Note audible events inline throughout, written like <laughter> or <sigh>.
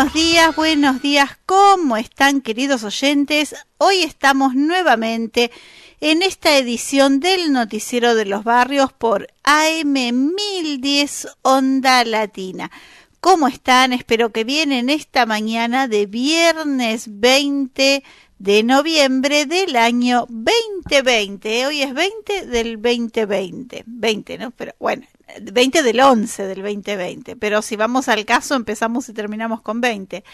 Buenos días, buenos días, ¿cómo están queridos oyentes? Hoy estamos nuevamente en esta edición del Noticiero de los Barrios por AM 1010 Onda Latina. ¿Cómo están? Espero que bien en esta mañana de viernes 20 de noviembre del año 2020. Hoy es 20 del 2020. 20, ¿no? Pero bueno, 20 del 11 del 2020. Pero si vamos al caso, empezamos y terminamos con 20.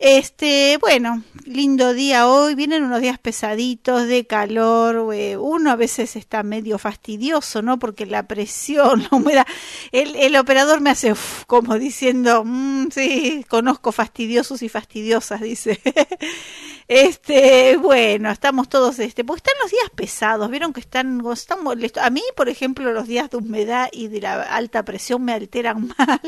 Este, bueno, lindo día hoy, vienen unos días pesaditos de calor, eh, uno a veces está medio fastidioso, ¿no? Porque la presión, <laughs> la humedad, el, el operador me hace como diciendo, mm, sí, conozco fastidiosos y fastidiosas, <laughs> dice. Este, bueno, estamos todos, este, porque están los días pesados, vieron que están, están molestos. A mí, por ejemplo, los días de humedad y de la alta presión me alteran <laughs> mal,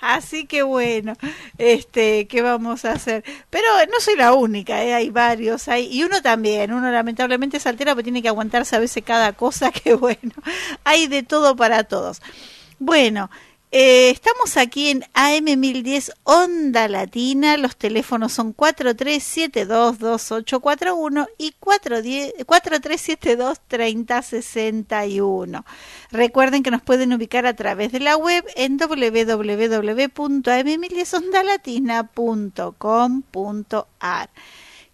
así que bueno, este, ¿qué vamos a hacer. Pero no soy la única, ¿eh? hay varios, hay, y uno también, uno lamentablemente se altera, pero tiene que aguantarse a veces cada cosa, <laughs> que bueno, hay de todo para todos. Bueno, eh, estamos aquí en AM1010 Onda Latina. Los teléfonos son 43722841 y 43723061. Recuerden que nos pueden ubicar a través de la web en www.am1010ondalatina.com.ar.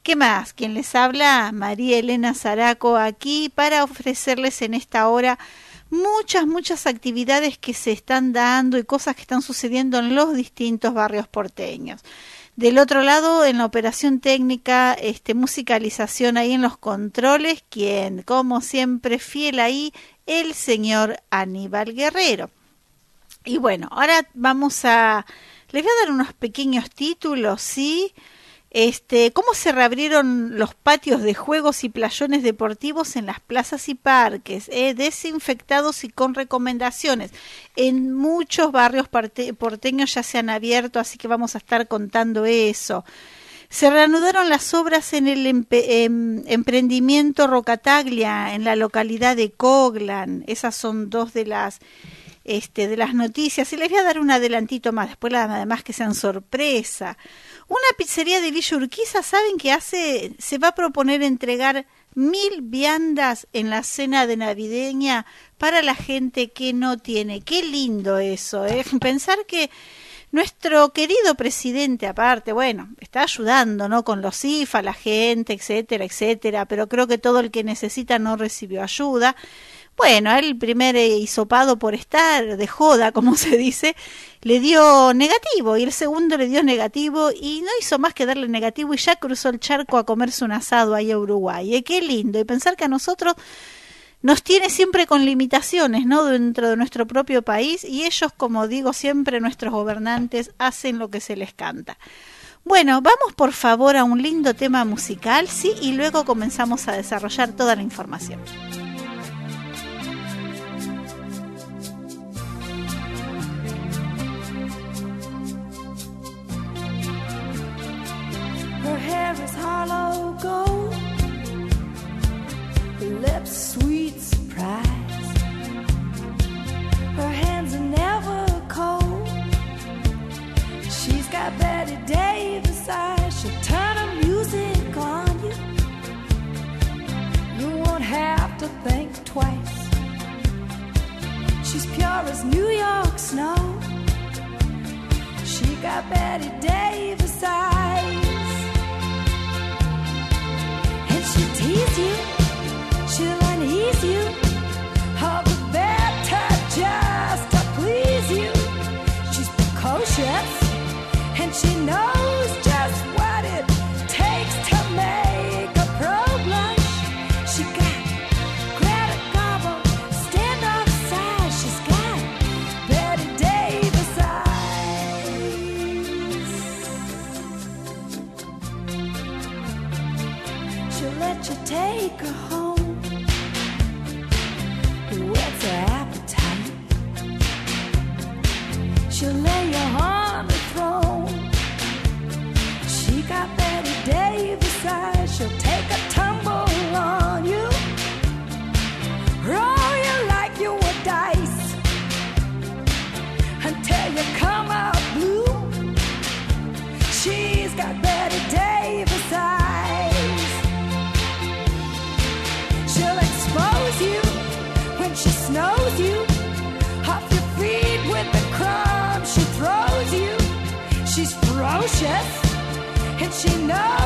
¿Qué más? Quien les habla, María Elena Zaraco, aquí para ofrecerles en esta hora muchas, muchas actividades que se están dando y cosas que están sucediendo en los distintos barrios porteños. Del otro lado, en la operación técnica, este, musicalización ahí en los controles, quien, como siempre, fiel ahí, el señor Aníbal Guerrero. Y bueno, ahora vamos a... Les voy a dar unos pequeños títulos, ¿sí? Este, cómo se reabrieron los patios de juegos y playones deportivos en las plazas y parques, eh, desinfectados y con recomendaciones. En muchos barrios porteños ya se han abierto, así que vamos a estar contando eso. Se reanudaron las obras en el em emprendimiento Rocataglia, en la localidad de Coglan. Esas son dos de las este, de las noticias. Y les voy a dar un adelantito más, después además que sean sorpresa. Una pizzería de Villa Urquiza, ¿saben qué hace? Se va a proponer entregar mil viandas en la cena de navideña para la gente que no tiene. Qué lindo eso, ¿eh? <laughs> Pensar que nuestro querido presidente, aparte, bueno, está ayudando, ¿no? Con los IFA, la gente, etcétera, etcétera, pero creo que todo el que necesita no recibió ayuda. Bueno, el primer hisopado por estar de joda, como <laughs> se dice, le dio negativo y el segundo le dio negativo y no hizo más que darle negativo y ya cruzó el charco a comerse un asado ahí a Uruguay. qué lindo. Y pensar que a nosotros nos tiene siempre con limitaciones, ¿no? Dentro de nuestro propio país y ellos, como digo siempre, nuestros gobernantes hacen lo que se les canta. Bueno, vamos por favor a un lindo tema musical, sí, y luego comenzamos a desarrollar toda la información. Hair is hollow gold, her lips sweet surprise. Her hands are never cold. She's got Betty Davis eyes. She'll turn her music on you. You won't have to think twice. She's pure as New York snow. She got Betty Davis eyes. Tease you, she'll unease you, she knows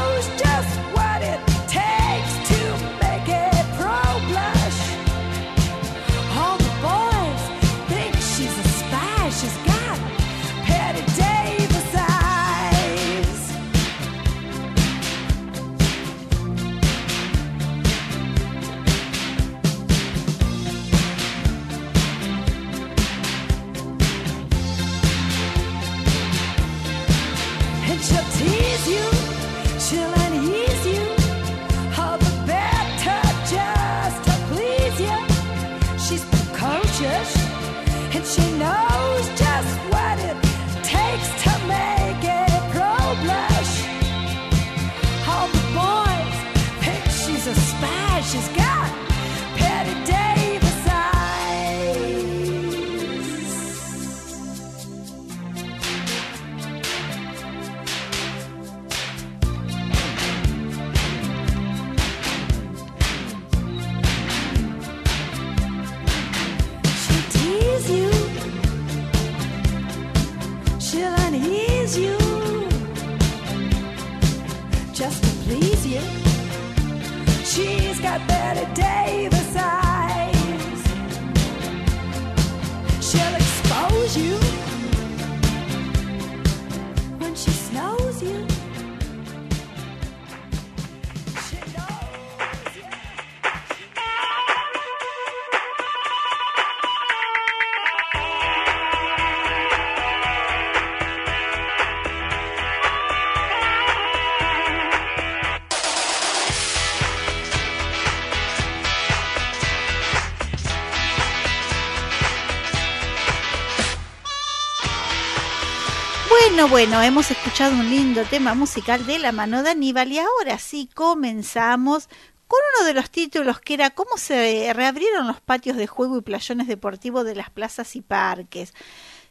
Bueno, hemos escuchado un lindo tema musical de la mano de Aníbal y ahora sí comenzamos con uno de los títulos que era cómo se reabrieron los patios de juego y playones deportivos de las plazas y parques.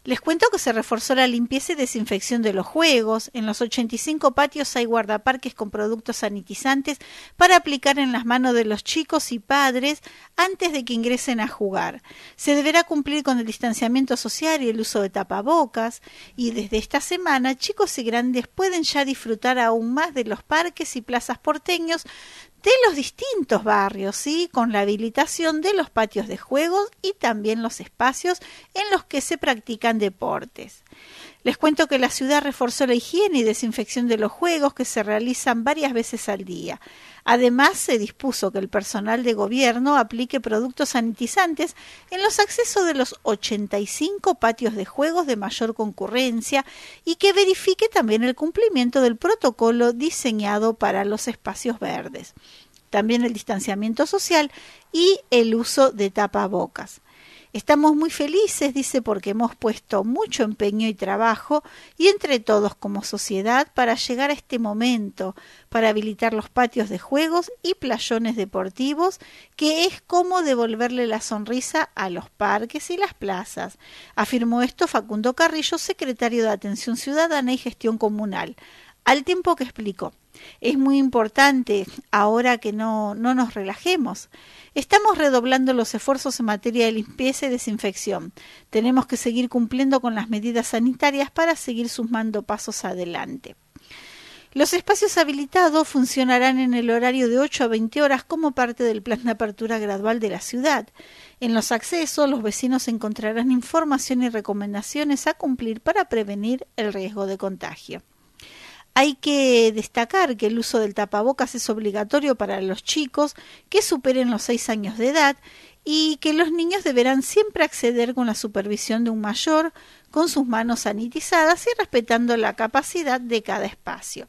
Les cuento que se reforzó la limpieza y desinfección de los juegos. En los 85 patios hay guardaparques con productos sanitizantes para aplicar en las manos de los chicos y padres antes de que ingresen a jugar. Se deberá cumplir con el distanciamiento social y el uso de tapabocas. Y desde esta semana, chicos y grandes pueden ya disfrutar aún más de los parques y plazas porteños de los distintos barrios, ¿sí? con la habilitación de los patios de juegos y también los espacios en los que se practican deportes. Les cuento que la ciudad reforzó la higiene y desinfección de los juegos que se realizan varias veces al día. Además, se dispuso que el personal de gobierno aplique productos sanitizantes en los accesos de los 85 patios de juegos de mayor concurrencia y que verifique también el cumplimiento del protocolo diseñado para los espacios verdes. También el distanciamiento social y el uso de tapabocas. Estamos muy felices, dice, porque hemos puesto mucho empeño y trabajo y entre todos como sociedad para llegar a este momento, para habilitar los patios de juegos y playones deportivos, que es como devolverle la sonrisa a los parques y las plazas. Afirmó esto Facundo Carrillo, secretario de Atención Ciudadana y Gestión Comunal, al tiempo que explicó. Es muy importante ahora que no, no nos relajemos. Estamos redoblando los esfuerzos en materia de limpieza y desinfección. Tenemos que seguir cumpliendo con las medidas sanitarias para seguir sumando pasos adelante. Los espacios habilitados funcionarán en el horario de 8 a 20 horas como parte del plan de apertura gradual de la ciudad. En los accesos, los vecinos encontrarán información y recomendaciones a cumplir para prevenir el riesgo de contagio. Hay que destacar que el uso del tapabocas es obligatorio para los chicos que superen los 6 años de edad y que los niños deberán siempre acceder con la supervisión de un mayor, con sus manos sanitizadas y respetando la capacidad de cada espacio.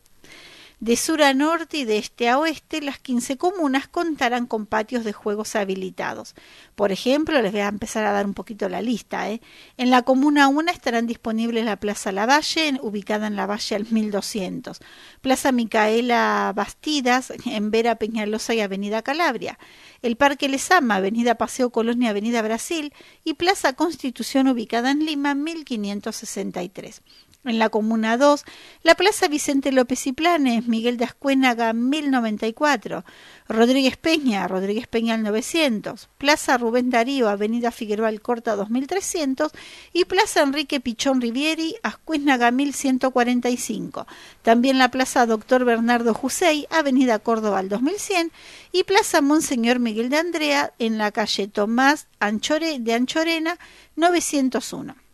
De sur a norte y de este a oeste, las 15 comunas contarán con patios de juegos habilitados. Por ejemplo, les voy a empezar a dar un poquito la lista. ¿eh? En la comuna 1 estarán disponibles la Plaza Lavalle, ubicada en la Valle al 1200, Plaza Micaela Bastidas, en Vera Peñalosa y Avenida Calabria, el Parque Lesama, Avenida Paseo Colón y Avenida Brasil, y Plaza Constitución, ubicada en Lima, 1563. En la Comuna 2, la Plaza Vicente López y Planes, Miguel de Ascuénaga 1094, Rodríguez Peña, Rodríguez Peña al 900, Plaza Rubén Darío, Avenida Figueroa Alcorta 2300 y Plaza Enrique Pichón Rivieri, Ascuénaga 1145. También la Plaza Doctor Bernardo Jusey, Avenida Córdoba al 2100 y Plaza Monseñor Miguel de Andrea en la calle Tomás Anchore, de Anchorena 901.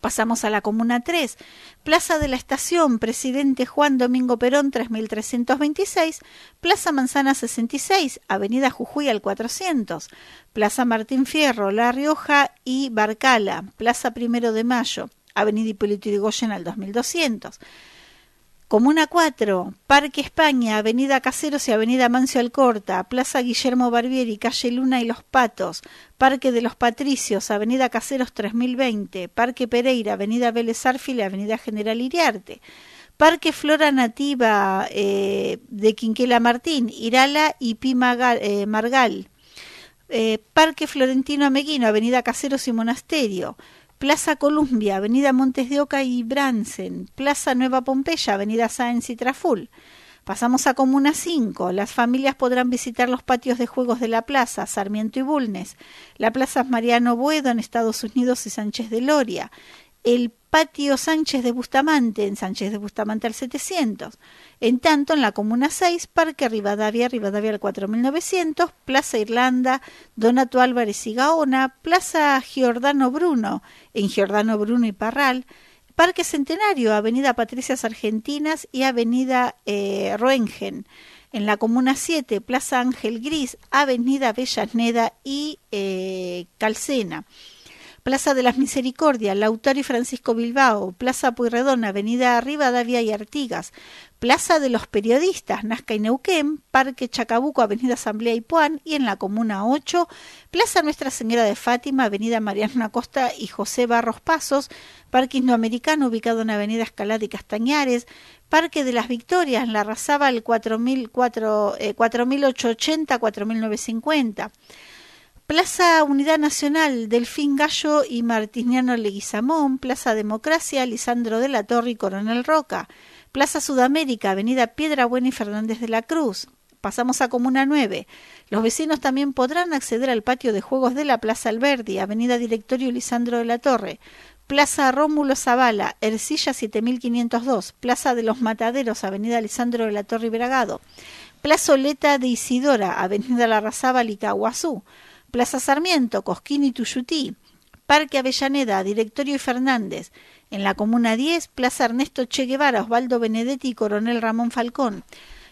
Pasamos a la Comuna 3, Plaza de la Estación, Presidente Juan Domingo Perón 3326, Plaza Manzana 66, Avenida Jujuy al 400, Plaza Martín Fierro, La Rioja y Barcala, Plaza Primero de Mayo, Avenida Hipólito Yrigoyen al 2200. Comuna 4, Parque España, Avenida Caseros y Avenida Mancio Alcorta, Plaza Guillermo Barbieri, Calle Luna y Los Patos, Parque de los Patricios, Avenida Caseros 3020, Parque Pereira, Avenida Vélez Arfil Avenida General Iriarte, Parque Flora Nativa eh, de Quinquela Martín, Irala y Pi eh, Margal, eh, Parque Florentino Ameguino, Avenida Caseros y Monasterio, Plaza Columbia, Avenida Montes de Oca y Bransen, Plaza Nueva Pompeya, Avenida Sáenz y Traful. Pasamos a Comuna 5. Las familias podrán visitar los patios de juegos de la plaza, Sarmiento y Bulnes, la Plaza Mariano Buedo en Estados Unidos y Sánchez de Loria, el Patio Sánchez de Bustamante en Sánchez de Bustamante al 700. En tanto, en la Comuna 6, Parque Rivadavia, Rivadavia al 4900, Plaza Irlanda, Donato Álvarez y Gaona, Plaza Giordano Bruno, en Giordano Bruno y Parral, Parque Centenario, Avenida Patricias Argentinas y Avenida eh, Roengen. En la Comuna 7, Plaza Ángel Gris, Avenida Avellaneda y eh, Calcena. Plaza de las Misericordias, Lautaro y Francisco Bilbao, Plaza Pueyrredón, Avenida Rivadavia y Artigas, Plaza de los Periodistas, Nazca y Neuquén, Parque Chacabuco, Avenida Asamblea y Puan, y en la Comuna 8, Plaza Nuestra Señora de Fátima, Avenida Mariana Costa y José Barros Pasos, Parque Indoamericano, ubicado en Avenida Escalada y Castañares, Parque de las Victorias, La Razaba, el 4880-4950, Plaza Unidad Nacional, Delfín Gallo y Martiniano Leguizamón, Plaza Democracia, Lisandro de la Torre y Coronel Roca, Plaza Sudamérica, Avenida Piedra Buena y Fernández de la Cruz. Pasamos a Comuna 9. Los vecinos también podrán acceder al patio de juegos de la Plaza Alberdi, Avenida Directorio Lisandro de la Torre, Plaza Rómulo Zavala, Ercilla 7502, Plaza de los Mataderos, Avenida Lisandro de la Torre y Bragado, Plazoleta de Isidora, Avenida Larrazábal y Caguazú, Plaza Sarmiento, Cosquín y Tuyutí, Parque Avellaneda, Directorio y Fernández, en la Comuna 10, Plaza Ernesto Che Guevara, Osvaldo Benedetti y Coronel Ramón Falcón,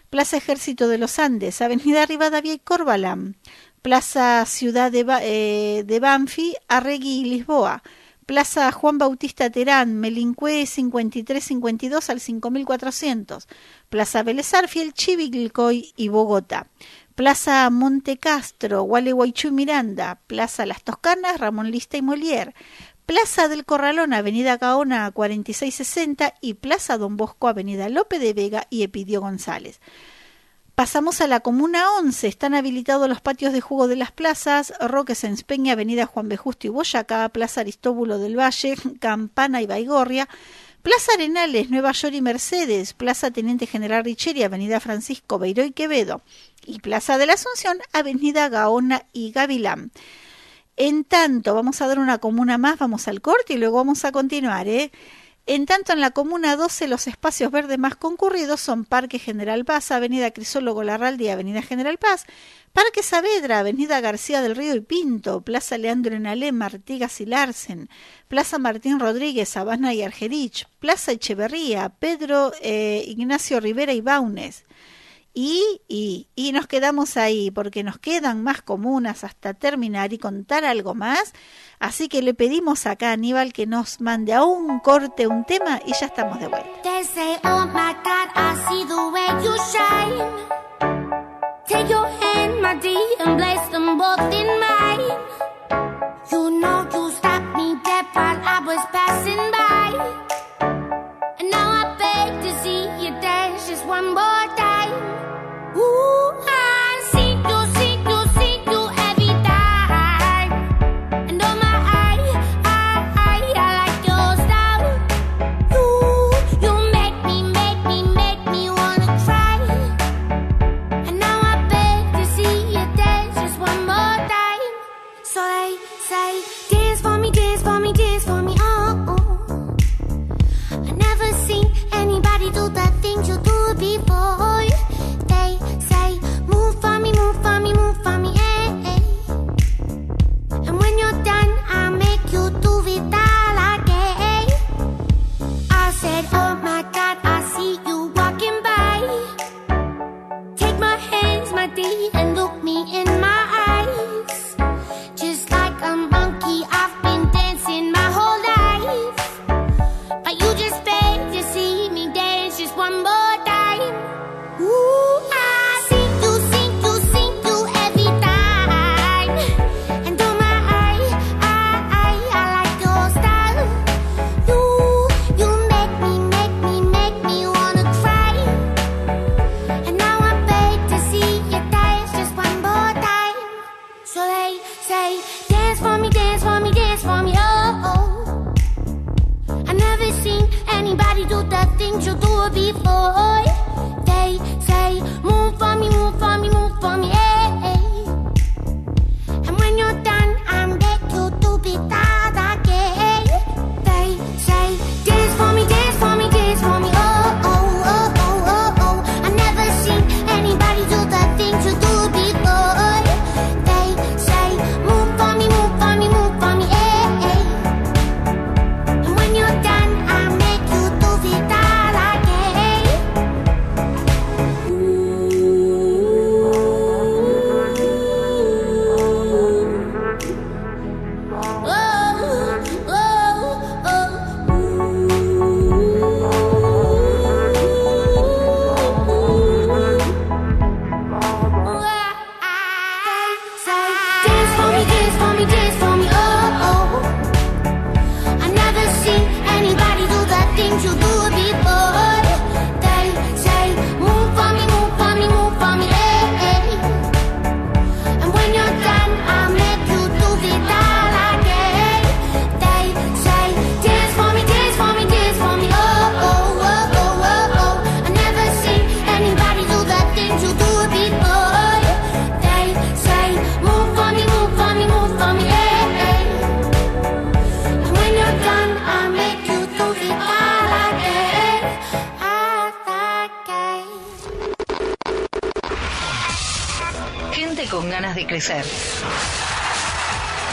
Plaza Ejército de los Andes, Avenida Rivadavia y Corbalam, Plaza Ciudad de, eh, de Banfi, Arregui y Lisboa, Plaza Juan Bautista Terán, Melincue 5352 al 5400, Plaza Vélez Arfiel, Chivilcoy y Bogotá. Plaza Monte Castro, Gualeguaychú Miranda, Plaza Las Toscanas, Ramón Lista y Molière, Plaza del Corralón, Avenida Gaona 4660 y Plaza Don Bosco, Avenida Lope de Vega y Epidio González. Pasamos a la Comuna 11. Están habilitados los patios de juego de las plazas Roques en Peña, Avenida Juan B. Justo y Boyacá, Plaza Aristóbulo del Valle, Campana y Baigorria, Plaza Arenales, Nueva York y Mercedes, Plaza Teniente General Richeri, Avenida Francisco Beiró y Quevedo, y Plaza de la Asunción, Avenida Gaona y Gavilán. En tanto, vamos a dar una comuna más, vamos al corte y luego vamos a continuar. ¿eh? En tanto, en la Comuna 12 los espacios verdes más concurridos son Parque General Paz, Avenida Crisólogo Larralde y Avenida General Paz, Parque Saavedra, Avenida García del Río y Pinto, Plaza Leandro Enalé, Artigas y Larsen, Plaza Martín Rodríguez, Habana y Argerich, Plaza Echeverría, Pedro eh, Ignacio Rivera y Baunes. Y, y, y nos quedamos ahí porque nos quedan más comunas hasta terminar y contar algo más. Así que le pedimos acá a Aníbal que nos mande a un corte un tema y ya estamos de vuelta.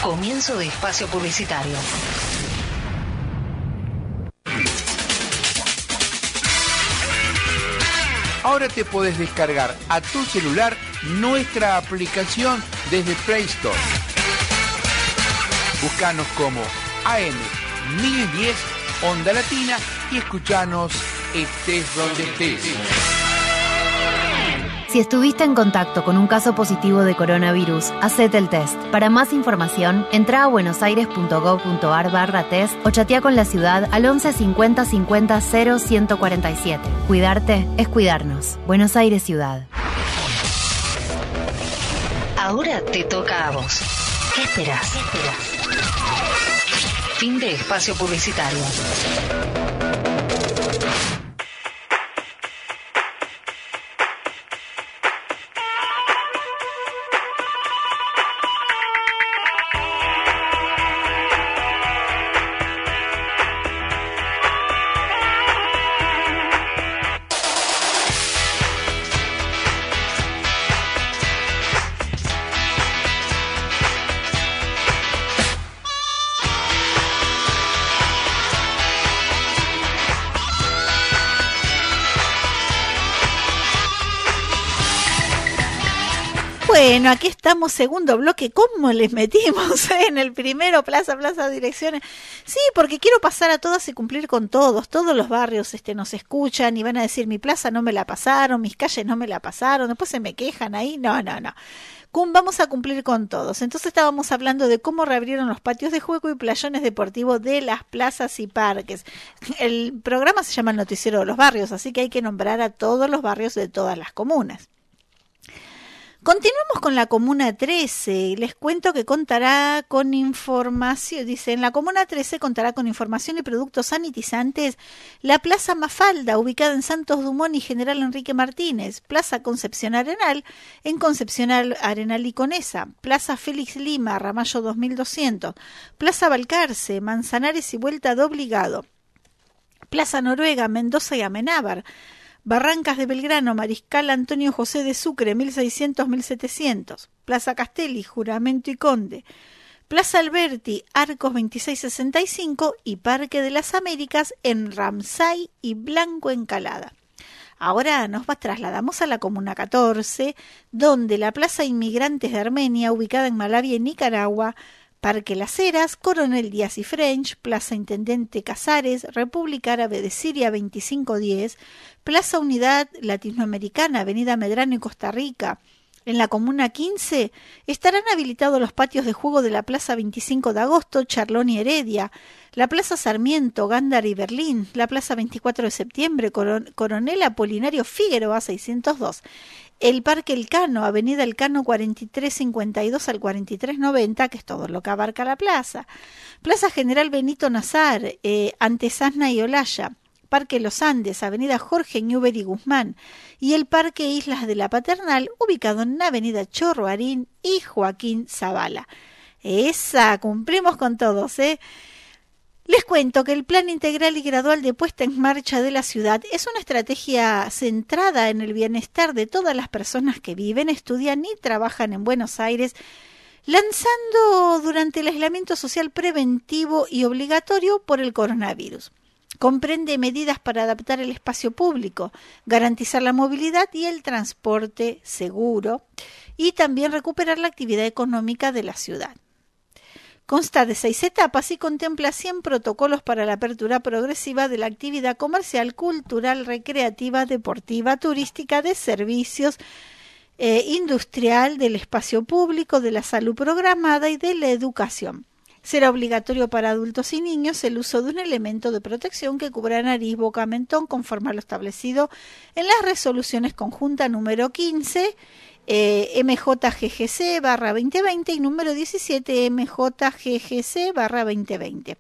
Comienzo de espacio publicitario. Ahora te podés descargar a tu celular nuestra aplicación desde Play Store. Búscanos como AM1010 Onda Latina y escuchanos estés donde estés. Si estuviste en contacto con un caso positivo de coronavirus, hacete el test. Para más información, entra a buenosaires.gov.ar barra test o chatea con la ciudad al 11 50 50 0 147. Cuidarte es cuidarnos. Buenos Aires Ciudad. Ahora te toca a vos. ¿Qué esperás? ¿Qué esperás? Fin de espacio publicitario. Bueno, aquí estamos, segundo bloque. ¿Cómo les metimos eh, en el primero, plaza, plaza, direcciones? Sí, porque quiero pasar a todas y cumplir con todos. Todos los barrios este, nos escuchan y van a decir, mi plaza no me la pasaron, mis calles no me la pasaron, después se me quejan ahí. No, no, no. Vamos a cumplir con todos. Entonces estábamos hablando de cómo reabrieron los patios de juego y playones deportivos de las plazas y parques. El programa se llama el Noticiero de los Barrios, así que hay que nombrar a todos los barrios de todas las comunas. Continuamos con la Comuna 13. Les cuento que contará con información, dice, en la Comuna 13 contará con información y productos sanitizantes. La Plaza Mafalda, ubicada en Santos Dumont y General Enrique Martínez, Plaza Concepción Arenal, en Concepción Arenal y Conesa, Plaza Félix Lima, Ramallo 2200, Plaza Balcarce, Manzanares y Vuelta de Obligado, Plaza Noruega, Mendoza y Amenábar, Barrancas de Belgrano, Mariscal Antonio José de Sucre, 1600-1700. Plaza Castelli, Juramento y Conde. Plaza Alberti, Arcos 2665 y Parque de las Américas en Ramsay y Blanco Encalada. Ahora nos trasladamos a la Comuna 14, donde la Plaza Inmigrantes de Armenia, ubicada en Malavia, Nicaragua, Parque Las Heras, Coronel Díaz y French, Plaza Intendente Casares, República Árabe de Siria 2510, Plaza Unidad Latinoamericana, Avenida Medrano y Costa Rica, en la Comuna 15 estarán habilitados los patios de juego de la Plaza 25 de Agosto, Charlón y Heredia, la Plaza Sarmiento, Gándara y Berlín, la Plaza 24 de Septiembre, Coronel Apolinario Figueroa 602, el Parque Elcano, Avenida Elcano 4352 al 4390, que es todo lo que abarca la plaza, Plaza General Benito Nazar, eh, Antesasna y Olaya, Parque Los Andes, Avenida Jorge Newbery Guzmán, y el Parque Islas de la Paternal, ubicado en Avenida Chorroarín y Joaquín Zavala. Esa, cumplimos con todos, ¿eh? Les cuento que el Plan Integral y Gradual de Puesta en Marcha de la ciudad es una estrategia centrada en el bienestar de todas las personas que viven, estudian y trabajan en Buenos Aires, lanzando durante el aislamiento social preventivo y obligatorio por el coronavirus. Comprende medidas para adaptar el espacio público, garantizar la movilidad y el transporte seguro y también recuperar la actividad económica de la ciudad. Consta de seis etapas y contempla 100 protocolos para la apertura progresiva de la actividad comercial, cultural, recreativa, deportiva, turística, de servicios, eh, industrial, del espacio público, de la salud programada y de la educación. Será obligatorio para adultos y niños el uso de un elemento de protección que cubra nariz, boca, mentón, conforme a lo establecido en las resoluciones conjunta número 15 eh, MJGGC barra 2020 y número 17 MJGGC barra 2020.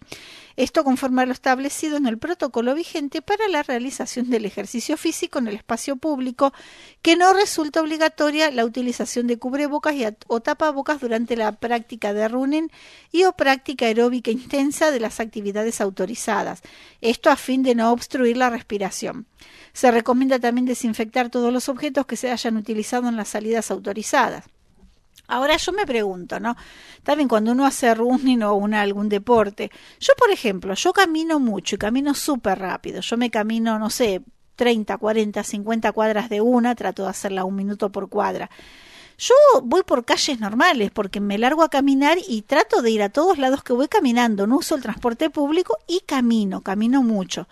Esto conforme a lo establecido en el protocolo vigente para la realización del ejercicio físico en el espacio público, que no resulta obligatoria la utilización de cubrebocas o tapabocas durante la práctica de running y o práctica aeróbica intensa de las actividades autorizadas. Esto a fin de no obstruir la respiración. Se recomienda también desinfectar todos los objetos que se hayan utilizado en las salidas autorizadas. Ahora yo me pregunto, ¿no? También cuando uno hace running o una, algún deporte. Yo, por ejemplo, yo camino mucho y camino súper rápido. Yo me camino, no sé, 30, 40, 50 cuadras de una, trato de hacerla un minuto por cuadra. Yo voy por calles normales porque me largo a caminar y trato de ir a todos lados que voy caminando. No uso el transporte público y camino, camino mucho.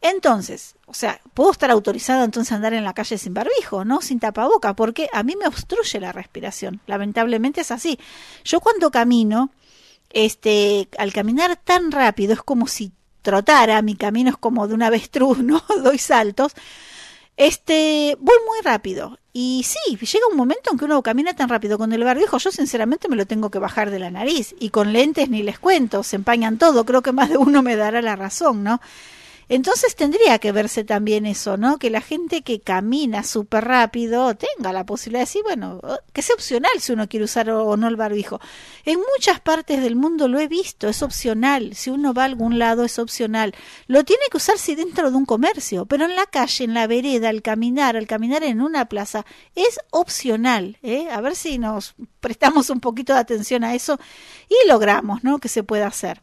Entonces, o sea, puedo estar autorizada entonces a andar en la calle sin barbijo, ¿no? Sin tapaboca, porque a mí me obstruye la respiración. Lamentablemente es así. Yo cuando camino, este, al caminar tan rápido es como si trotara, mi camino es como de un avestruz, <laughs> ¿no? Doy saltos. Este, voy muy rápido. Y sí, llega un momento en que uno camina tan rápido con el barbijo, yo sinceramente me lo tengo que bajar de la nariz. Y con lentes ni les cuento, se empañan todo. Creo que más de uno me dará la razón, ¿no? Entonces tendría que verse también eso, ¿no? Que la gente que camina súper rápido tenga la posibilidad de decir, bueno, que sea opcional si uno quiere usar o no el barbijo. En muchas partes del mundo lo he visto, es opcional. Si uno va a algún lado es opcional. Lo tiene que usar si dentro de un comercio, pero en la calle, en la vereda, al caminar, al caminar en una plaza, es opcional. ¿eh? A ver si nos prestamos un poquito de atención a eso y logramos, ¿no? Que se pueda hacer.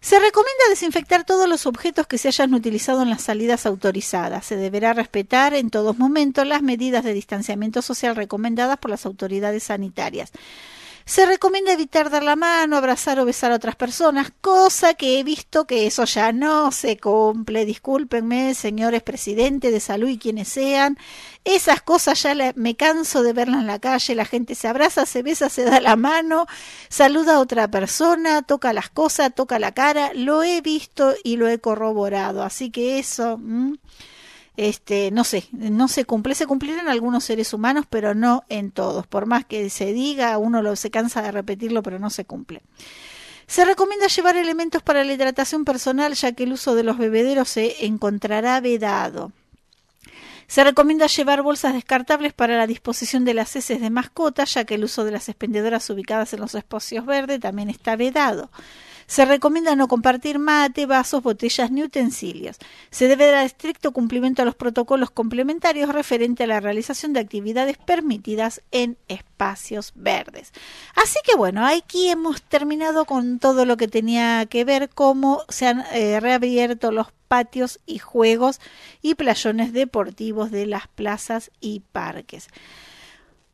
Se recomienda desinfectar todos los objetos que se hayan utilizado en las salidas autorizadas. Se deberá respetar en todos momentos las medidas de distanciamiento social recomendadas por las autoridades sanitarias. Se recomienda evitar dar la mano, abrazar o besar a otras personas, cosa que he visto que eso ya no se cumple. Discúlpenme, señores presidentes de salud y quienes sean. Esas cosas ya me canso de verlas en la calle. La gente se abraza, se besa, se da la mano, saluda a otra persona, toca las cosas, toca la cara. Lo he visto y lo he corroborado. Así que eso este, no sé, no se cumple, se cumplirán algunos seres humanos, pero no en todos. Por más que se diga, uno lo, se cansa de repetirlo, pero no se cumple. Se recomienda llevar elementos para la hidratación personal, ya que el uso de los bebederos se encontrará vedado. Se recomienda llevar bolsas descartables para la disposición de las heces de mascotas, ya que el uso de las expendedoras ubicadas en los espacios verdes también está vedado. Se recomienda no compartir mate, vasos, botellas ni utensilios. Se debe dar estricto cumplimiento a los protocolos complementarios referente a la realización de actividades permitidas en espacios verdes. Así que bueno, aquí hemos terminado con todo lo que tenía que ver cómo se han eh, reabierto los patios y juegos y playones deportivos de las plazas y parques.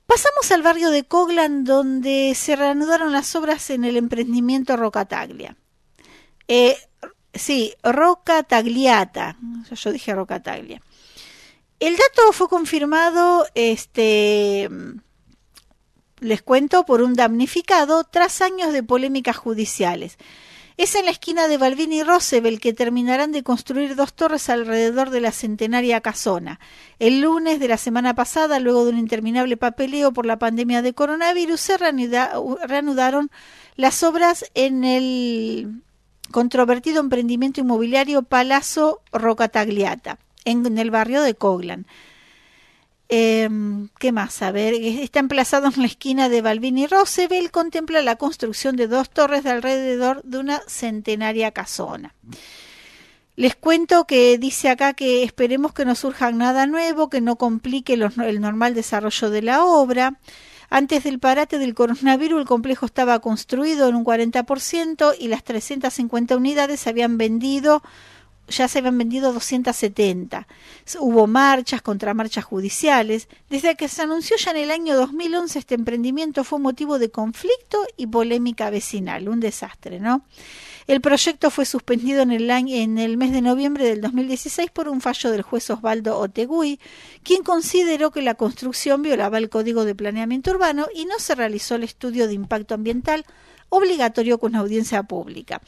Pasamos al barrio de Coglan, donde se reanudaron las obras en el emprendimiento Rocataglia. Eh, sí, Rocatagliata. Yo dije Rocataglia. El dato fue confirmado, este, les cuento, por un damnificado tras años de polémicas judiciales. Es en la esquina de Balbín y Roosevelt que terminarán de construir dos torres alrededor de la centenaria casona. El lunes de la semana pasada, luego de un interminable papeleo por la pandemia de coronavirus, se reanudaron las obras en el controvertido emprendimiento inmobiliario Palazzo Rocatagliata, en el barrio de Coglan. Eh, ¿Qué más? A ver, está emplazado en la esquina de Balbín y Roosevelt. Contempla la construcción de dos torres de alrededor de una centenaria casona. Les cuento que dice acá que esperemos que no surja nada nuevo, que no complique el normal desarrollo de la obra. Antes del parate del coronavirus, el complejo estaba construido en un 40% y las 350 unidades se habían vendido ya se habían vendido 270. Hubo marchas, contramarchas judiciales. Desde que se anunció ya en el año 2011 este emprendimiento fue motivo de conflicto y polémica vecinal. Un desastre, ¿no? El proyecto fue suspendido en el, año, en el mes de noviembre del 2016 por un fallo del juez Osvaldo Otegui, quien consideró que la construcción violaba el Código de Planeamiento Urbano y no se realizó el estudio de impacto ambiental obligatorio con audiencia pública.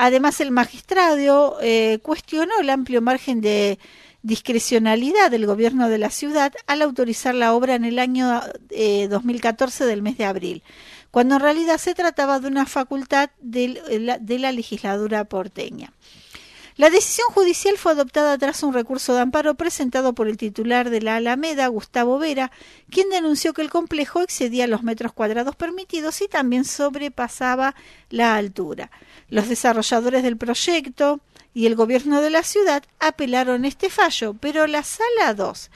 Además, el magistrado eh, cuestionó el amplio margen de discrecionalidad del gobierno de la ciudad al autorizar la obra en el año 2014 eh, del mes de abril, cuando en realidad se trataba de una facultad de la legislatura porteña. La decisión judicial fue adoptada tras un recurso de amparo presentado por el titular de la Alameda, Gustavo Vera, quien denunció que el complejo excedía los metros cuadrados permitidos y también sobrepasaba la altura. Los desarrolladores del proyecto y el gobierno de la ciudad apelaron este fallo, pero la Sala 2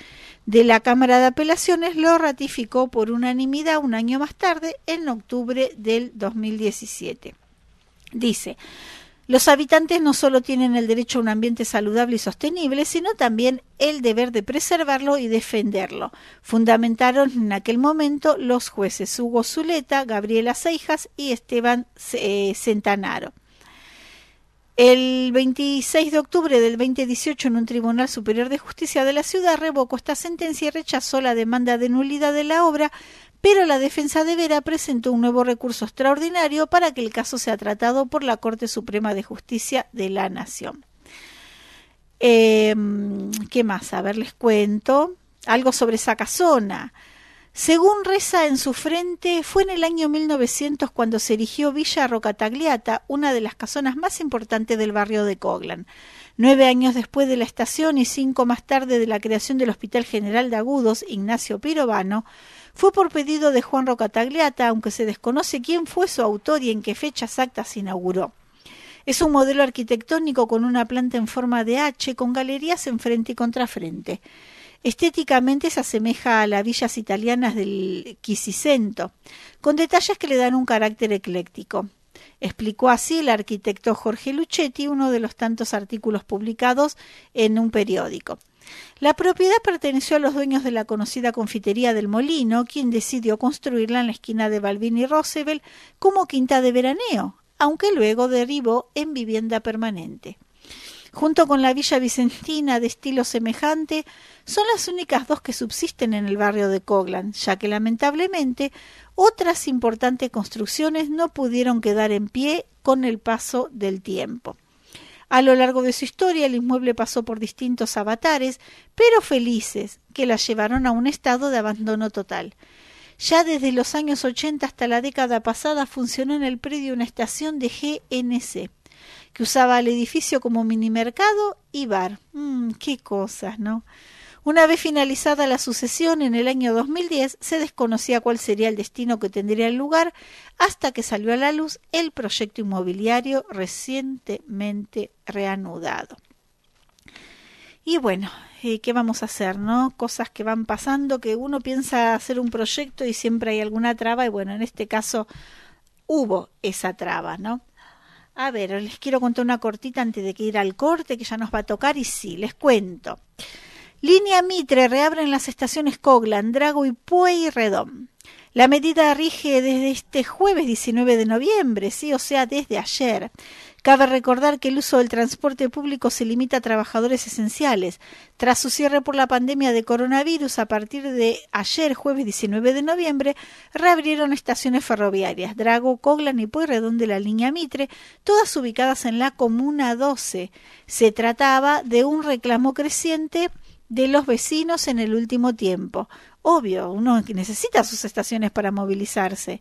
de la Cámara de Apelaciones lo ratificó por unanimidad un año más tarde, en octubre del 2017. Dice, los habitantes no solo tienen el derecho a un ambiente saludable y sostenible, sino también el deber de preservarlo y defenderlo. Fundamentaron en aquel momento los jueces Hugo Zuleta, Gabriela Seijas y Esteban eh, Centanaro. El 26 de octubre del 2018, en un Tribunal Superior de Justicia de la ciudad, revocó esta sentencia y rechazó la demanda de nulidad de la obra pero la defensa de Vera presentó un nuevo recurso extraordinario para que el caso sea tratado por la Corte Suprema de Justicia de la Nación. Em, ¿Qué más? A ver, les cuento algo sobre esa casona. Según reza en su frente, fue en el año 1900 cuando se erigió Villa Rocatagliata, una de las casonas más importantes del barrio de Coglan. Nueve años después de la estación y cinco más tarde de la creación del Hospital General de Agudos, Ignacio Pirovano, fue por pedido de Juan Rocatagliata, aunque se desconoce quién fue su autor y en qué fecha exacta se inauguró. Es un modelo arquitectónico con una planta en forma de H con galerías en frente y contrafrente. Estéticamente se asemeja a las villas italianas del Quisicento, con detalles que le dan un carácter ecléctico. Explicó así el arquitecto Jorge Luchetti, uno de los tantos artículos publicados en un periódico. La propiedad perteneció a los dueños de la conocida confitería del Molino, quien decidió construirla en la esquina de Balbín y Roosevelt como quinta de veraneo, aunque luego derivó en vivienda permanente. Junto con la villa vicentina de estilo semejante, son las únicas dos que subsisten en el barrio de Coglan, ya que lamentablemente otras importantes construcciones no pudieron quedar en pie con el paso del tiempo. A lo largo de su historia el inmueble pasó por distintos avatares, pero felices, que la llevaron a un estado de abandono total. Ya desde los años 80 hasta la década pasada funcionó en el predio una estación de GNC, que usaba el edificio como mini mercado y bar. Mm, qué cosas, ¿no? Una vez finalizada la sucesión en el año 2010, se desconocía cuál sería el destino que tendría el lugar hasta que salió a la luz el proyecto inmobiliario recientemente reanudado. Y bueno, ¿qué vamos a hacer, no? Cosas que van pasando, que uno piensa hacer un proyecto y siempre hay alguna traba, y bueno, en este caso hubo esa traba, ¿no? A ver, les quiero contar una cortita antes de que ir al corte, que ya nos va a tocar, y sí, les cuento. Línea Mitre reabre en las estaciones Coglan, Drago y Pueyrredón. La medida rige desde este jueves 19 de noviembre, sí, o sea, desde ayer. Cabe recordar que el uso del transporte público se limita a trabajadores esenciales. Tras su cierre por la pandemia de coronavirus, a partir de ayer, jueves 19 de noviembre, reabrieron estaciones ferroviarias Drago, Coglan y Pueyrredón de la línea Mitre, todas ubicadas en la Comuna 12. Se trataba de un reclamo creciente de los vecinos en el último tiempo. Obvio, uno necesita sus estaciones para movilizarse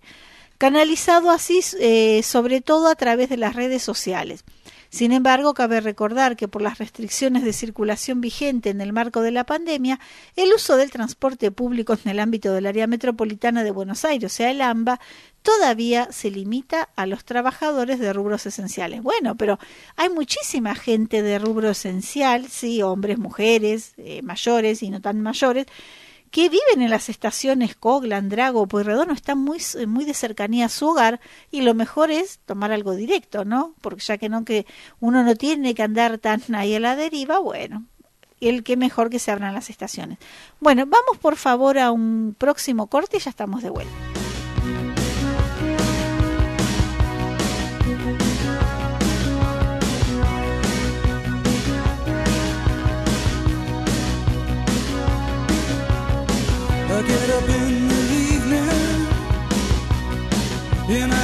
canalizado así eh, sobre todo a través de las redes sociales. Sin embargo, cabe recordar que por las restricciones de circulación vigente en el marco de la pandemia, el uso del transporte público en el ámbito del área metropolitana de Buenos Aires, o sea, el AMBA, todavía se limita a los trabajadores de rubros esenciales. Bueno, pero hay muchísima gente de rubro esencial, sí, hombres, mujeres, eh, mayores y no tan mayores, que viven en las estaciones Coglan, Drago, Pueyrredón, están muy, muy de cercanía a su hogar y lo mejor es tomar algo directo, ¿no? Porque ya que no que uno no tiene que andar tan ahí a la deriva, bueno, el que mejor que se abran las estaciones. Bueno, vamos por favor a un próximo corte y ya estamos de vuelta. I get up in the evening and I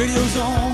Radio's on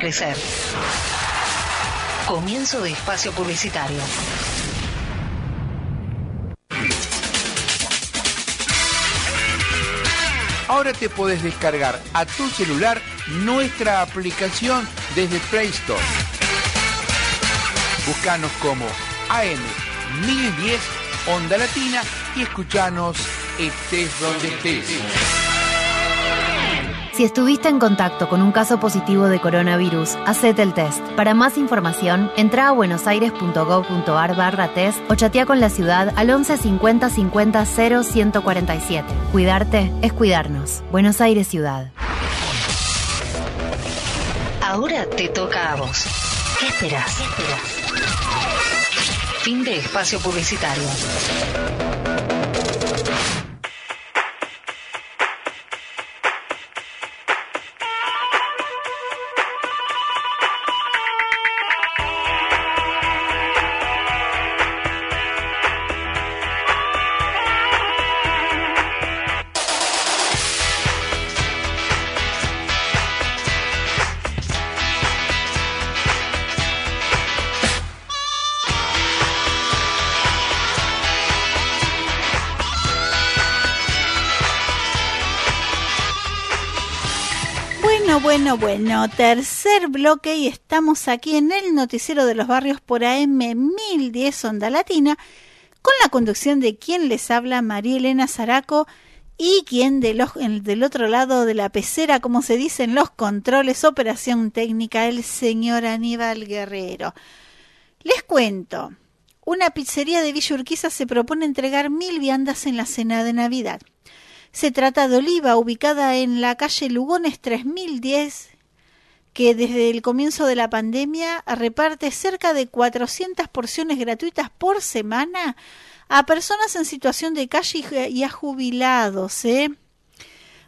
crecer. Comienzo de espacio publicitario. Ahora te podés descargar a tu celular nuestra aplicación desde Play Store. Búscanos como AM1010 Onda Latina y escuchanos estés donde estés. Si estuviste en contacto con un caso positivo de coronavirus, hacete el test. Para más información, entra a buenosaires.gov.ar barra test o chatea con la ciudad al 11 50 50 0 147. Cuidarte es cuidarnos. Buenos Aires Ciudad. Ahora te toca a vos. ¿Qué esperas? ¿Qué esperas? Fin de espacio publicitario. Bueno, bueno, tercer bloque y estamos aquí en el noticiero de los barrios por AM 1010 Onda Latina con la conducción de quien les habla María Elena Zaraco y quien del otro lado de la pecera, como se dice en los controles, operación técnica, el señor Aníbal Guerrero. Les cuento, una pizzería de Villa Urquiza se propone entregar mil viandas en la cena de Navidad. Se trata de Oliva, ubicada en la calle Lugones 3010, que desde el comienzo de la pandemia reparte cerca de 400 porciones gratuitas por semana a personas en situación de calle y a jubilados. ¿eh?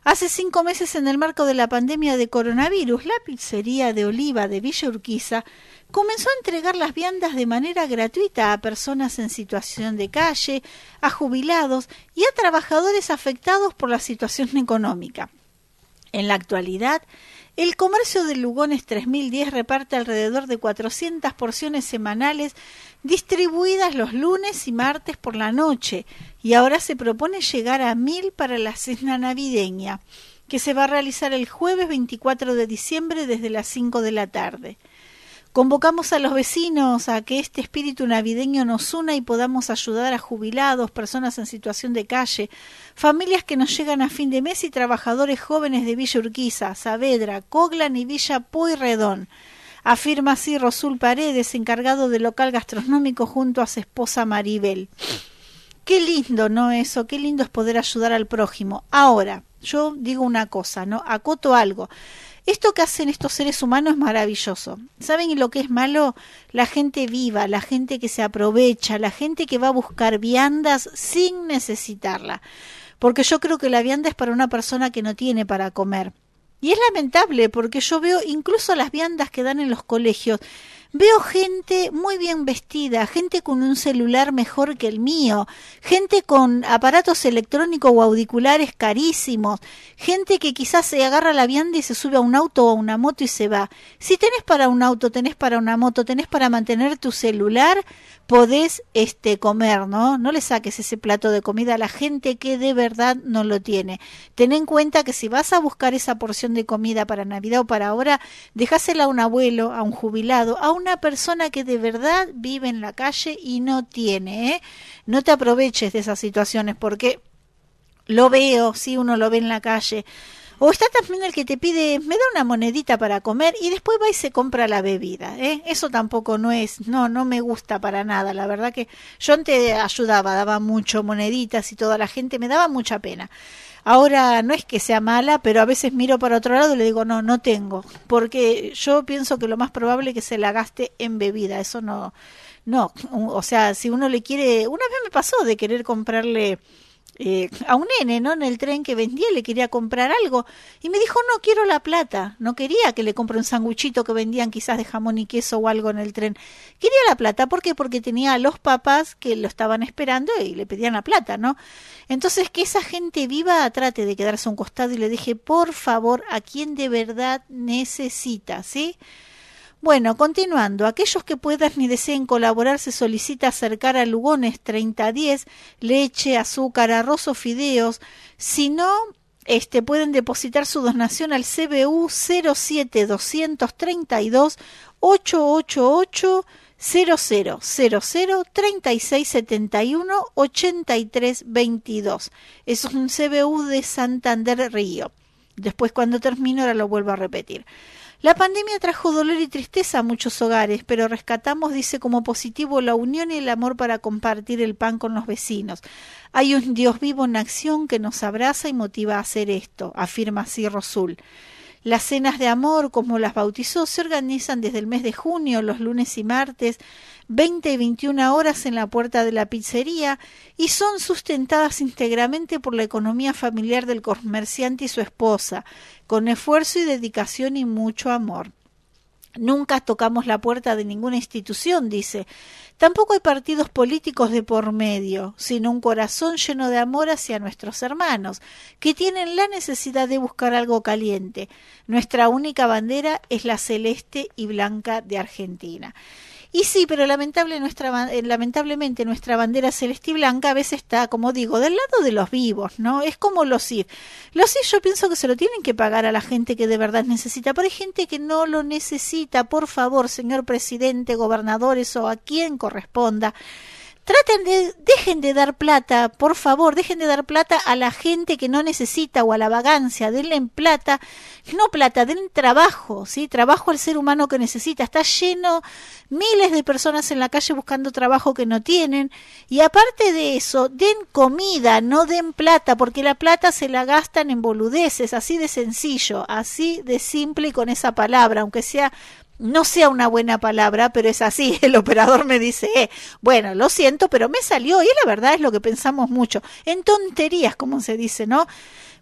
Hace cinco meses, en el marco de la pandemia de coronavirus, la pizzería de Oliva de Villa Urquiza comenzó a entregar las viandas de manera gratuita a personas en situación de calle, a jubilados y a trabajadores afectados por la situación <laughs> económica. En la actualidad, el comercio de Lugones 3010 reparte alrededor de 400 porciones semanales distribuidas los lunes y martes por la noche y ahora se propone llegar a mil para la cena navideña, que se va a realizar el jueves 24 de diciembre desde las 5 de la tarde. Convocamos a los vecinos a que este espíritu navideño nos una y podamos ayudar a jubilados, personas en situación de calle, familias que nos llegan a fin de mes y trabajadores jóvenes de Villa Urquiza, Saavedra, Coglan y Villa Pueyrredón. Afirma así Rosul Paredes, encargado del local gastronómico junto a su esposa Maribel. Qué lindo, ¿no? Eso, qué lindo es poder ayudar al prójimo. Ahora, yo digo una cosa, ¿no? Acoto algo. Esto que hacen estos seres humanos es maravilloso. ¿Saben lo que es malo? La gente viva, la gente que se aprovecha, la gente que va a buscar viandas sin necesitarla. Porque yo creo que la vianda es para una persona que no tiene para comer. Y es lamentable porque yo veo incluso las viandas que dan en los colegios. Veo gente muy bien vestida, gente con un celular mejor que el mío, gente con aparatos electrónicos o auriculares carísimos, gente que quizás se agarra la vianda y se sube a un auto o a una moto y se va. Si tenés para un auto, tenés para una moto, tenés para mantener tu celular, podés este comer, ¿no? No le saques ese plato de comida a la gente que de verdad no lo tiene. Ten en cuenta que si vas a buscar esa porción de comida para Navidad o para ahora, dejásela a un abuelo, a un jubilado, a una persona que de verdad vive en la calle y no tiene, ¿eh? No te aproveches de esas situaciones porque lo veo, si uno lo ve en la calle. O está también el que te pide, me da una monedita para comer y después va y se compra la bebida. ¿eh? Eso tampoco no es, no, no me gusta para nada. La verdad que yo antes ayudaba, daba mucho moneditas y toda la gente, me daba mucha pena. Ahora no es que sea mala, pero a veces miro para otro lado y le digo, no, no tengo. Porque yo pienso que lo más probable es que se la gaste en bebida. Eso no, no. O sea, si uno le quiere, una vez me pasó de querer comprarle eh, a un nene, ¿no? En el tren que vendía, le quería comprar algo y me dijo, no quiero la plata, no quería que le compre un sanguchito que vendían quizás de jamón y queso o algo en el tren, quería la plata, ¿por qué? Porque tenía a los papás que lo estaban esperando y le pedían la plata, ¿no? Entonces que esa gente viva trate de quedarse a un costado y le dije, por favor, a quien de verdad necesita, ¿sí? Bueno, continuando, aquellos que puedan ni deseen colaborar se solicita acercar a Lugones 3010 leche, azúcar, arroz o fideos. Si no, este, pueden depositar su donación al CBU 07232 888 0000 3671 8322. Es un CBU de Santander Río. Después cuando termino ahora lo vuelvo a repetir. La pandemia trajo dolor y tristeza a muchos hogares, pero rescatamos, dice, como positivo la unión y el amor para compartir el pan con los vecinos. Hay un Dios vivo en acción que nos abraza y motiva a hacer esto, afirma así Rosul. Las cenas de amor, como las bautizó, se organizan desde el mes de junio, los lunes y martes, 20 y 21 horas en la puerta de la pizzería y son sustentadas íntegramente por la economía familiar del comerciante y su esposa, con esfuerzo y dedicación y mucho amor. Nunca tocamos la puerta de ninguna institución, dice. Tampoco hay partidos políticos de por medio, sino un corazón lleno de amor hacia nuestros hermanos, que tienen la necesidad de buscar algo caliente. Nuestra única bandera es la celeste y blanca de Argentina. Y sí, pero nuestra, eh, lamentablemente nuestra bandera celeste y blanca a veces está, como digo, del lado de los vivos, ¿no? Es como los IF. Los IF yo pienso que se lo tienen que pagar a la gente que de verdad necesita, pero hay gente que no lo necesita. Por favor, señor presidente, gobernadores o a quien corresponda, traten de, dejen de dar plata, por favor, dejen de dar plata a la gente que no necesita o a la vagancia, denle en plata, no plata, den trabajo, ¿sí? Trabajo al ser humano que necesita, está lleno miles de personas en la calle buscando trabajo que no tienen. Y aparte de eso, den comida, no den plata, porque la plata se la gastan en boludeces, así de sencillo, así de simple y con esa palabra, aunque sea no sea una buena palabra, pero es así. <laughs> El operador me dice, eh, bueno, lo siento, pero me salió y la verdad es lo que pensamos mucho. En tonterías, como se dice, ¿no?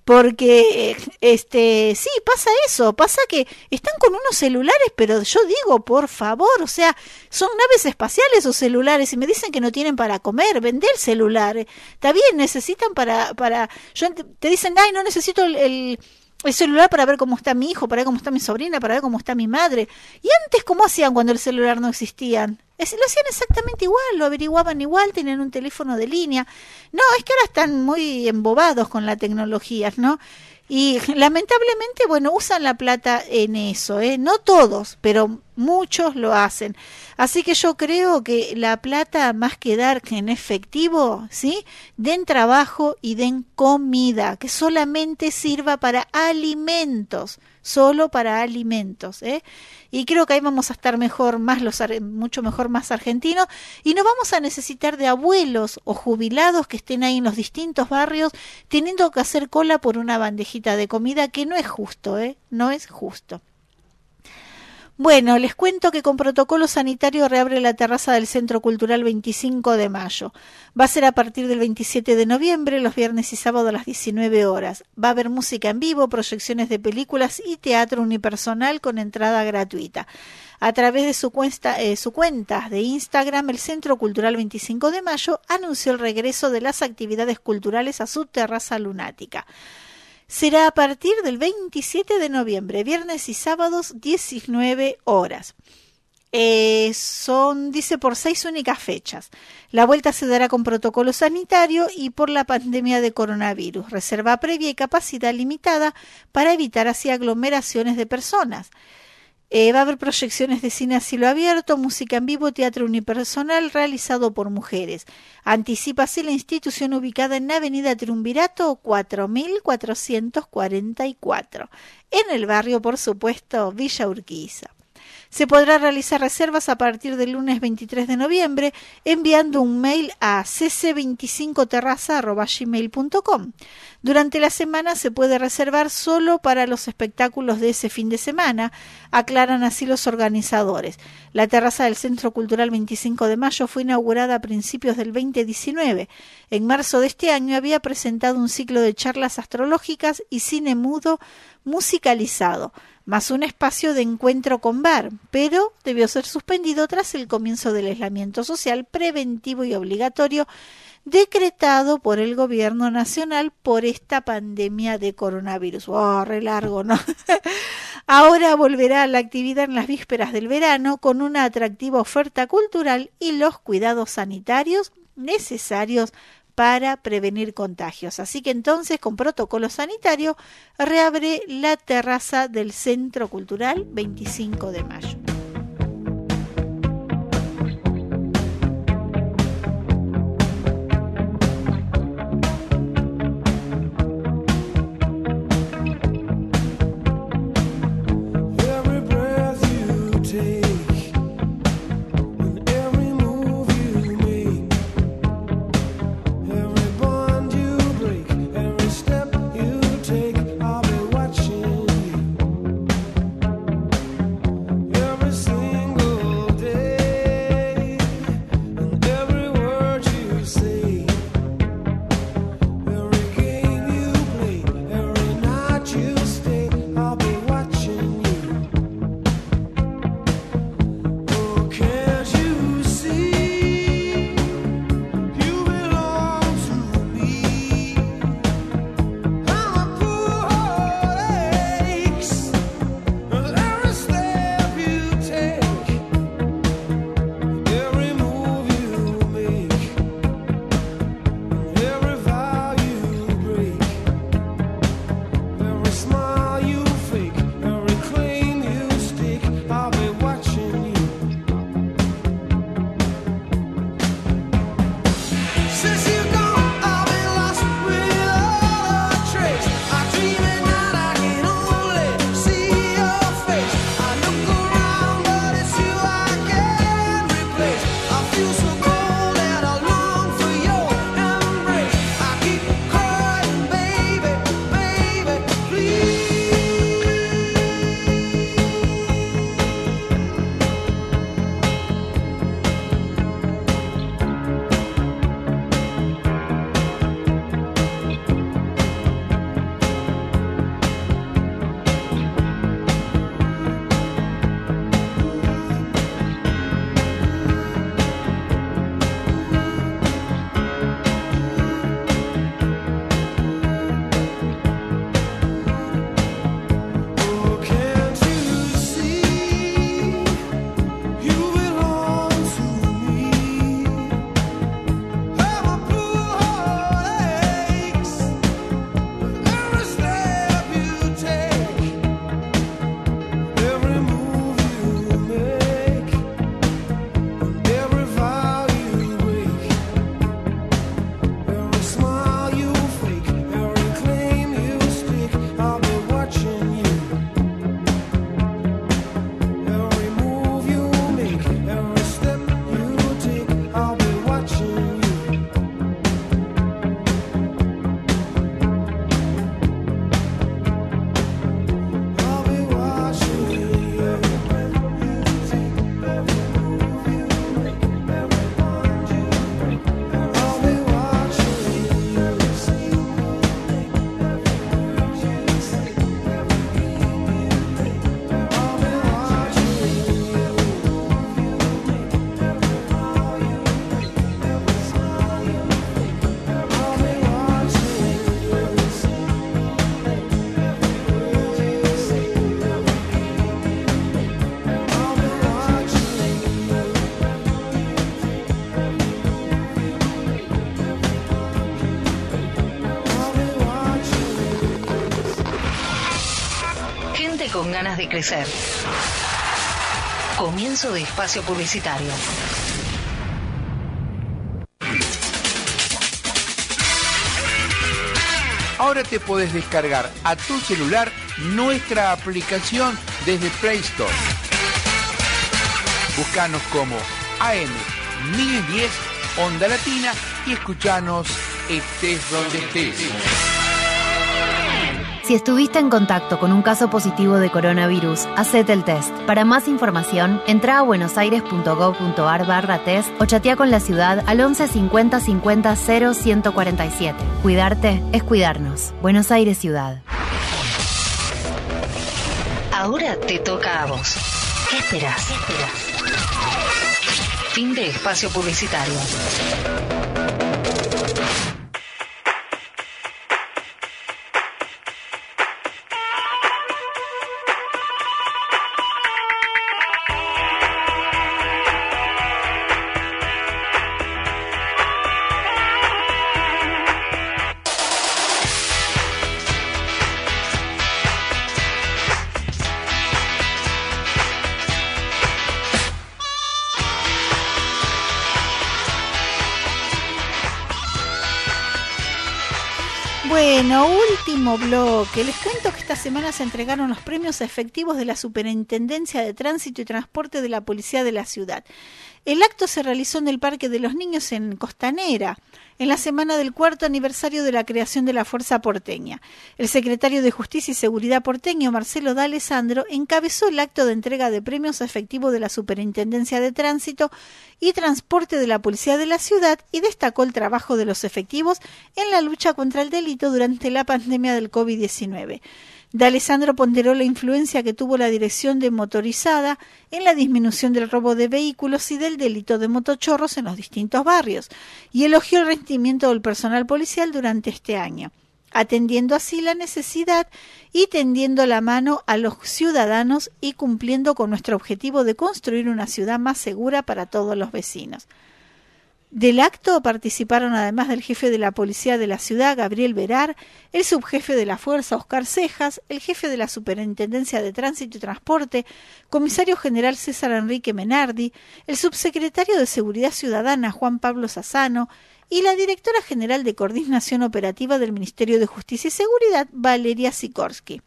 Porque, este, sí, pasa eso, pasa que están con unos celulares, pero yo digo, por favor, o sea, son naves espaciales o celulares y me dicen que no tienen para comer, vender celular. Está bien, necesitan para, para, yo, te dicen, ay, no necesito el, el el celular para ver cómo está mi hijo, para ver cómo está mi sobrina, para ver cómo está mi madre. ¿Y antes cómo hacían cuando el celular no existían? Lo hacían exactamente igual, lo averiguaban igual, tenían un teléfono de línea. No, es que ahora están muy embobados con la tecnología, ¿no? Y lamentablemente, bueno, usan la plata en eso, ¿eh? No todos, pero muchos lo hacen. Así que yo creo que la plata, más que dar en efectivo, ¿sí? Den trabajo y den comida, que solamente sirva para alimentos, solo para alimentos, ¿eh? Y creo que ahí vamos a estar mejor, más los, mucho mejor más argentinos, y no vamos a necesitar de abuelos o jubilados que estén ahí en los distintos barrios teniendo que hacer cola por una bandejita de comida, que no es justo, ¿eh? No es justo. Bueno, les cuento que con protocolo sanitario reabre la terraza del Centro Cultural 25 de mayo. Va a ser a partir del 27 de noviembre, los viernes y sábados a las 19 horas. Va a haber música en vivo, proyecciones de películas y teatro unipersonal con entrada gratuita. A través de su cuenta, eh, su cuenta de Instagram, el Centro Cultural 25 de mayo anunció el regreso de las actividades culturales a su terraza lunática será a partir del 27 de noviembre, viernes y sábados, 19 horas. Eh, son, dice, por seis únicas fechas. La vuelta se dará con protocolo sanitario y por la pandemia de coronavirus. Reserva previa y capacidad limitada para evitar así aglomeraciones de personas. Eh, va a haber proyecciones de cine a cielo abierto, música en vivo, teatro unipersonal realizado por mujeres. Anticipa así la institución ubicada en Avenida Triunvirato 4444, en el barrio, por supuesto, Villa Urquiza. Se podrá realizar reservas a partir del lunes 23 de noviembre enviando un mail a cc25terraza.gmail.com. Durante la semana se puede reservar solo para los espectáculos de ese fin de semana, aclaran así los organizadores. La terraza del Centro Cultural 25 de Mayo fue inaugurada a principios del 2019. En marzo de este año había presentado un ciclo de charlas astrológicas y cine mudo musicalizado, más un espacio de encuentro con bar, pero debió ser suspendido tras el comienzo del aislamiento social preventivo y obligatorio decretado por el gobierno nacional por esta pandemia de coronavirus. Oh, re largo, ¿no? <laughs> Ahora volverá a la actividad en las vísperas del verano con una atractiva oferta cultural y los cuidados sanitarios necesarios para prevenir contagios. Así que entonces, con protocolo sanitario, reabre la terraza del Centro Cultural 25 de mayo. Ganas de crecer. Comienzo de espacio publicitario. Ahora te podés descargar a tu celular nuestra aplicación desde Play Store. Buscanos como AM 1010 Onda Latina y escuchanos estés donde estés. Si estuviste en contacto con un caso positivo de coronavirus, hacete el test. Para más información, entra a buenosaires.gov.ar barra test o chatea con la ciudad al 11 50 50 0 147. Cuidarte es cuidarnos. Buenos Aires Ciudad. Ahora te toca a vos. ¿Qué esperas? Fin de espacio publicitario. Bloque. Les cuento que esta semana se entregaron los premios efectivos de la Superintendencia de Tránsito y Transporte de la Policía de la Ciudad. El acto se realizó en el Parque de los Niños en Costanera, en la semana del cuarto aniversario de la creación de la Fuerza Porteña. El secretario de Justicia y Seguridad porteño, Marcelo D'Alessandro, encabezó el acto de entrega de premios efectivos de la Superintendencia de Tránsito y Transporte de la Policía de la Ciudad y destacó el trabajo de los efectivos en la lucha contra el delito durante la pandemia del COVID-19. D'Alessandro ponderó la influencia que tuvo la dirección de motorizada en la disminución del robo de vehículos y del delito de motochorros en los distintos barrios y elogió el rendimiento del personal policial durante este año, atendiendo así la necesidad y tendiendo la mano a los ciudadanos y cumpliendo con nuestro objetivo de construir una ciudad más segura para todos los vecinos. Del acto participaron además del jefe de la policía de la ciudad, Gabriel Verar, el subjefe de la fuerza, Oscar Cejas, el jefe de la Superintendencia de Tránsito y Transporte, comisario general César Enrique Menardi, el subsecretario de Seguridad Ciudadana, Juan Pablo Sassano, y la directora general de Coordinación Operativa del Ministerio de Justicia y Seguridad, Valeria Sikorsky.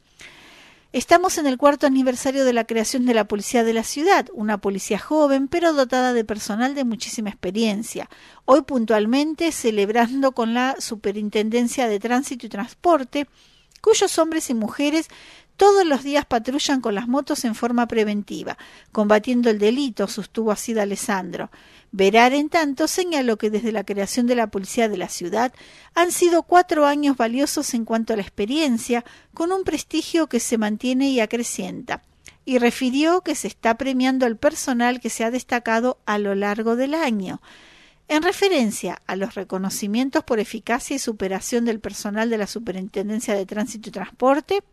Estamos en el cuarto aniversario de la creación de la Policía de la Ciudad, una policía joven pero dotada de personal de muchísima experiencia. Hoy puntualmente celebrando con la Superintendencia de Tránsito y Transporte, cuyos hombres y mujeres todos los días patrullan con las motos en forma preventiva, combatiendo el delito, sostuvo así Alessandro. Verar, en tanto, señaló que desde la creación de la policía de la ciudad han sido cuatro años valiosos en cuanto a la experiencia, con un prestigio que se mantiene y acrecienta, y refirió que se está premiando al personal que se ha destacado a lo largo del año. En referencia a los reconocimientos por eficacia y superación del personal de la Superintendencia de Tránsito y Transporte,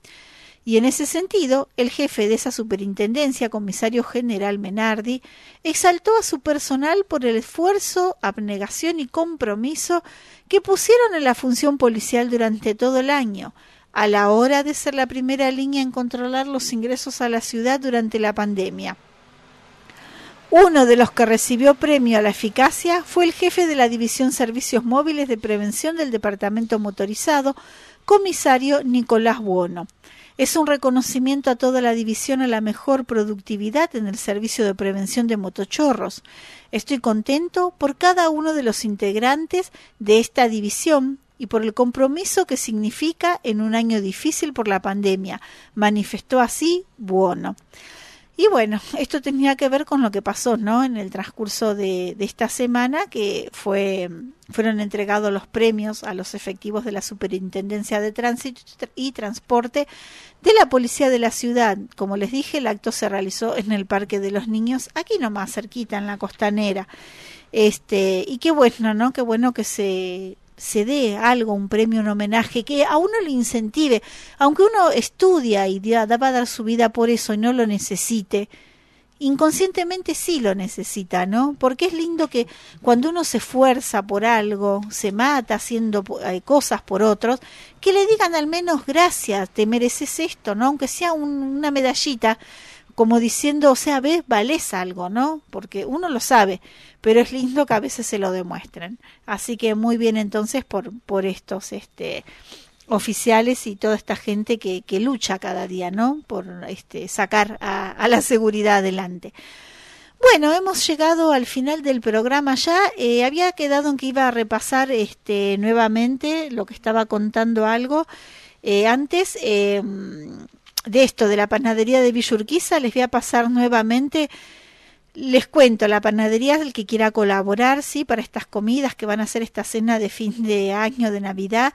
y en ese sentido, el jefe de esa superintendencia, comisario general Menardi, exaltó a su personal por el esfuerzo, abnegación y compromiso que pusieron en la función policial durante todo el año, a la hora de ser la primera línea en controlar los ingresos a la ciudad durante la pandemia. Uno de los que recibió premio a la eficacia fue el jefe de la División Servicios Móviles de Prevención del Departamento Motorizado, comisario Nicolás Buono. Es un reconocimiento a toda la división a la mejor productividad en el servicio de prevención de motochorros. Estoy contento por cada uno de los integrantes de esta división y por el compromiso que significa en un año difícil por la pandemia, manifestó así Buono. Y bueno, esto tenía que ver con lo que pasó, ¿no? En el transcurso de, de, esta semana, que fue, fueron entregados los premios a los efectivos de la Superintendencia de Tránsito y Transporte de la Policía de la Ciudad. Como les dije, el acto se realizó en el Parque de los Niños, aquí nomás, cerquita, en la costanera. Este, y qué bueno, ¿no? Qué bueno que se se dé algo, un premio, un homenaje, que a uno le incentive, aunque uno estudia y va a dar su vida por eso y no lo necesite, inconscientemente sí lo necesita, ¿no? Porque es lindo que cuando uno se esfuerza por algo, se mata haciendo cosas por otros, que le digan al menos gracias, te mereces esto, ¿no? Aunque sea un, una medallita, como diciendo, o sea, ves, vales algo, ¿no? Porque uno lo sabe, pero es lindo que a veces se lo demuestren. Así que muy bien entonces por, por estos este, oficiales y toda esta gente que, que lucha cada día, ¿no? Por este, sacar a, a la seguridad adelante. Bueno, hemos llegado al final del programa ya. Eh, había quedado en que iba a repasar este, nuevamente lo que estaba contando algo. Eh, antes eh, de esto, de la panadería de Villurquiza, les voy a pasar nuevamente. Les cuento, la panadería el que quiera colaborar, sí, para estas comidas que van a hacer esta cena de fin de año, de Navidad.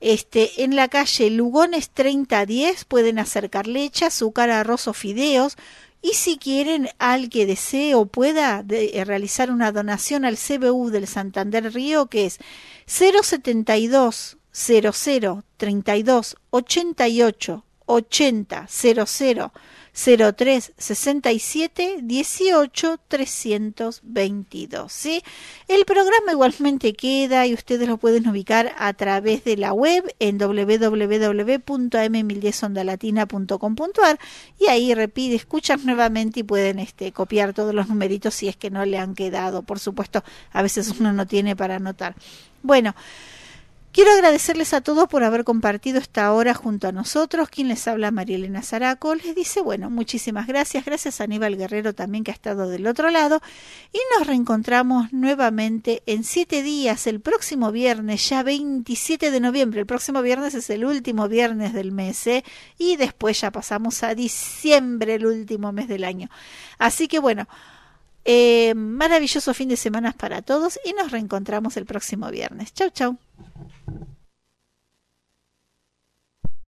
Este, en la calle Lugones 3010 pueden acercar leche, azúcar, arroz o fideos. Y si quieren, al que desee o pueda eh, realizar una donación al CBU del Santander Río, que es 072 00 32 88 80 00 03 67 18 322. ¿sí? El programa igualmente queda y ustedes lo pueden ubicar a través de la web en www.m1010ondalatina.com.ar y ahí repite, escuchan nuevamente y pueden este, copiar todos los numeritos si es que no le han quedado. Por supuesto, a veces uno no tiene para anotar. Bueno. Quiero agradecerles a todos por haber compartido esta hora junto a nosotros. Quien les habla, María Elena Zaraco, les dice, bueno, muchísimas gracias. Gracias a Aníbal Guerrero también que ha estado del otro lado. Y nos reencontramos nuevamente en siete días, el próximo viernes, ya 27 de noviembre. El próximo viernes es el último viernes del mes, ¿eh? Y después ya pasamos a diciembre, el último mes del año. Así que bueno. Eh, maravilloso fin de semana para todos y nos reencontramos el próximo viernes. Chau, chau.